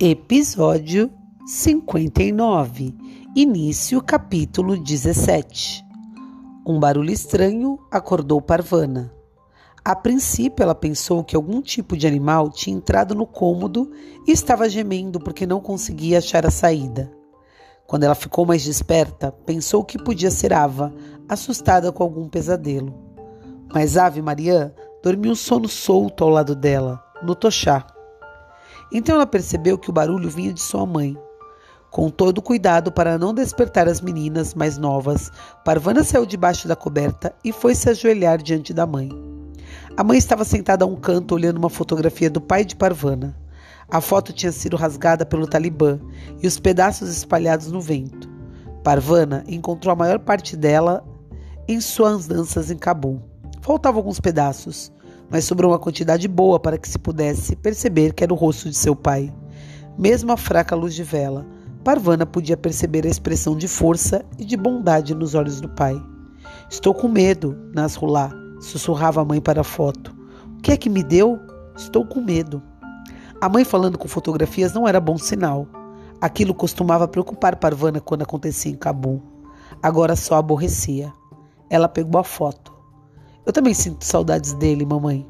Episódio 59 Início capítulo 17 Um barulho estranho acordou Parvana. A princípio, ela pensou que algum tipo de animal tinha entrado no cômodo e estava gemendo porque não conseguia achar a saída. Quando ela ficou mais desperta, pensou que podia ser Ava, assustada com algum pesadelo. Mas Ave Maria dormiu um sono solto ao lado dela, no tochá. Então ela percebeu que o barulho vinha de sua mãe. Com todo cuidado para não despertar as meninas mais novas, Parvana saiu debaixo da coberta e foi se ajoelhar diante da mãe. A mãe estava sentada a um canto olhando uma fotografia do pai de Parvana. A foto tinha sido rasgada pelo Talibã e os pedaços espalhados no vento. Parvana encontrou a maior parte dela em suas danças em Cabul. Faltavam alguns pedaços, mas sobrou uma quantidade boa para que se pudesse perceber que era o rosto de seu pai. Mesmo a fraca luz de vela, Parvana podia perceber a expressão de força e de bondade nos olhos do pai. Estou com medo, Nasrullah, sussurrava a mãe para a foto. O que é que me deu? Estou com medo. A mãe falando com fotografias não era bom sinal. Aquilo costumava preocupar Parvana quando acontecia em Cabul. Agora só aborrecia. Ela pegou a foto. Eu também sinto saudades dele, mamãe.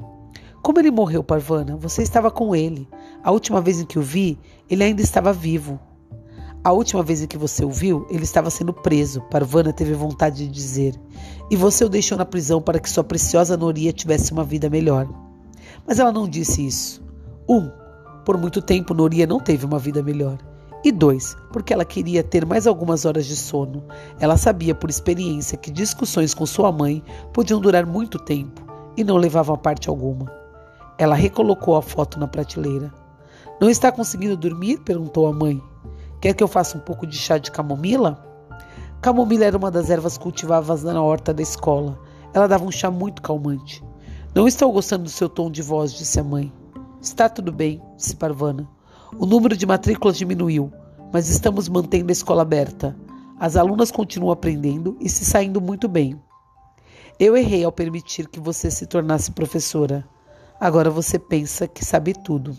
Como ele morreu, Parvana? Você estava com ele. A última vez em que o vi, ele ainda estava vivo. A última vez em que você o viu, ele estava sendo preso, Parvana teve vontade de dizer. E você o deixou na prisão para que sua preciosa Noria tivesse uma vida melhor. Mas ela não disse isso. Um, por muito tempo Noria não teve uma vida melhor. E dois, porque ela queria ter mais algumas horas de sono. Ela sabia por experiência que discussões com sua mãe podiam durar muito tempo e não levavam a parte alguma. Ela recolocou a foto na prateleira. Não está conseguindo dormir? perguntou a mãe. Quer que eu faça um pouco de chá de camomila? Camomila era uma das ervas cultivadas na horta da escola. Ela dava um chá muito calmante. Não estou gostando do seu tom de voz, disse a mãe. Está tudo bem, disse Parvana. O número de matrículas diminuiu, mas estamos mantendo a escola aberta. As alunas continuam aprendendo e se saindo muito bem. Eu errei ao permitir que você se tornasse professora. Agora você pensa que sabe tudo.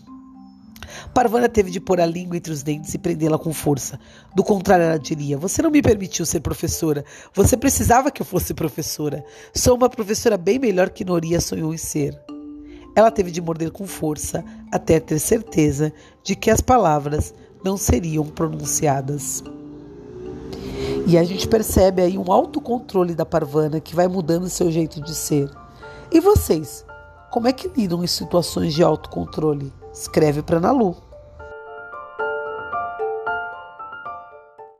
Parvana teve de pôr a língua entre os dentes e prendê-la com força. Do contrário, ela diria: Você não me permitiu ser professora. Você precisava que eu fosse professora. Sou uma professora bem melhor que Noria sonhou em ser. Ela teve de morder com força até ter certeza de que as palavras não seriam pronunciadas. E a gente percebe aí um autocontrole da Parvana que vai mudando seu jeito de ser. E vocês? Como é que lidam em situações de autocontrole? Escreve para Nalu.